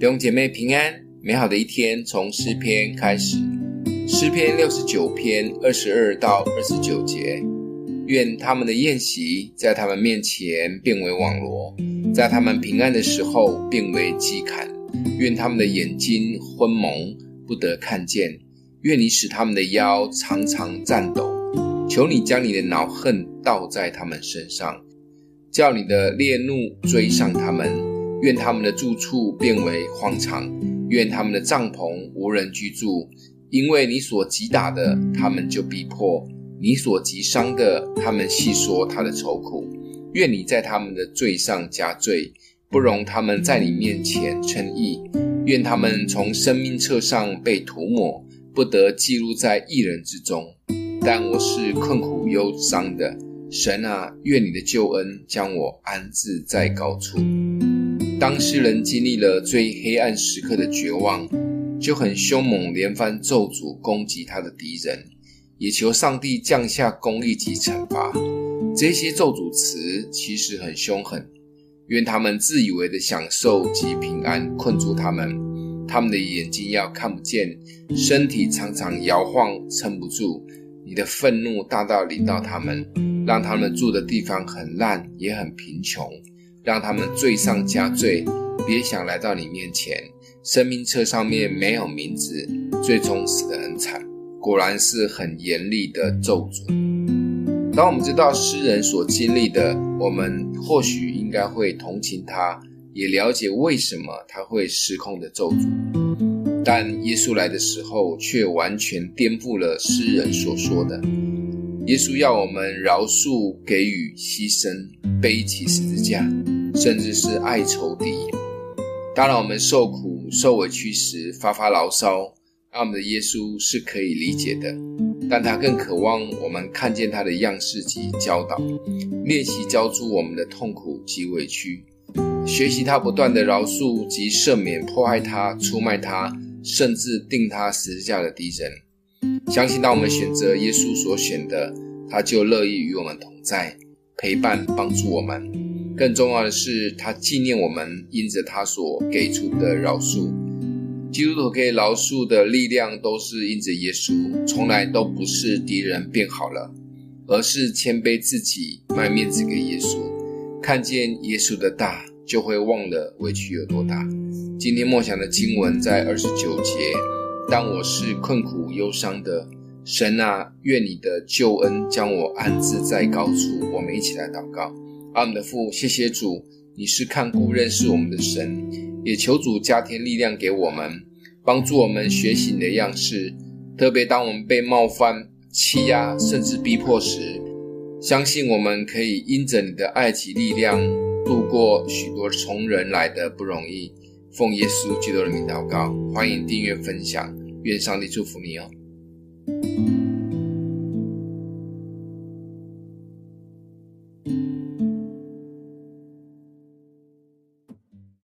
弟兄姐妹平安，美好的一天从诗篇开始。诗篇六十九篇二十二到二十九节：愿他们的宴席在他们面前变为网罗，在他们平安的时候变为讥砍。愿他们的眼睛昏蒙，不得看见。愿你使他们的腰常常颤抖。求你将你的恼恨倒在他们身上，叫你的烈怒追上他们。愿他们的住处变为荒场，愿他们的帐篷无人居住。因为你所击打的，他们就逼迫；你所击伤的，他们细说他的愁苦。愿你在他们的罪上加罪，不容他们在你面前称义。愿他们从生命册上被涂抹，不得记录在一人之中。但我是困苦忧伤的，神啊，愿你的救恩将我安置在高处。当诗人经历了最黑暗时刻的绝望，就很凶猛，连番咒诅攻击他的敌人，也求上帝降下公义及惩罚。这些咒诅词其实很凶狠，愿他们自以为的享受及平安困住他们，他们的眼睛要看不见，身体常常摇晃撑不住。你的愤怒大到临到他们，让他们住的地方很烂，也很贫穷。让他们罪上加罪，别想来到你面前。生命册上面没有名字，最终死得很惨。果然是很严厉的咒诅。当我们知道诗人所经历的，我们或许应该会同情他，也了解为什么他会失控的咒诅。但耶稣来的时候，却完全颠覆了诗人所说的。耶稣要我们饶恕、给予、牺牲、背起十字架，甚至是爱仇敌。当然，我们受苦、受委屈时发发牢骚，那我们的耶稣是可以理解的。但他更渴望我们看见他的样式及教导，练习交出我们的痛苦及委屈，学习他不断的饶恕及赦免迫害他、出卖他，甚至钉他十字架的敌人。相信当我们选择耶稣所选的，他就乐意与我们同在，陪伴帮助我们。更重要的是，他纪念我们因着他所给出的饶恕。基督徒可以饶恕的力量，都是因着耶稣，从来都不是敌人变好了，而是谦卑自己，卖面子给耶稣。看见耶稣的大，就会忘了委屈有多大。今天默想的经文在二十九节。当我是困苦忧伤的，神啊，愿你的救恩将我安置在高处。我们一起来祷告。阿们的父，谢谢主，你是看顾认识我们的神，也求主加添力量给我们，帮助我们学习你的样式。特别当我们被冒犯、欺压，甚至逼迫时，相信我们可以因着你的爱及力量，度过许多从人来的不容易。奉耶稣基督的名祷告，欢迎订阅分享。愿上帝祝福你哦。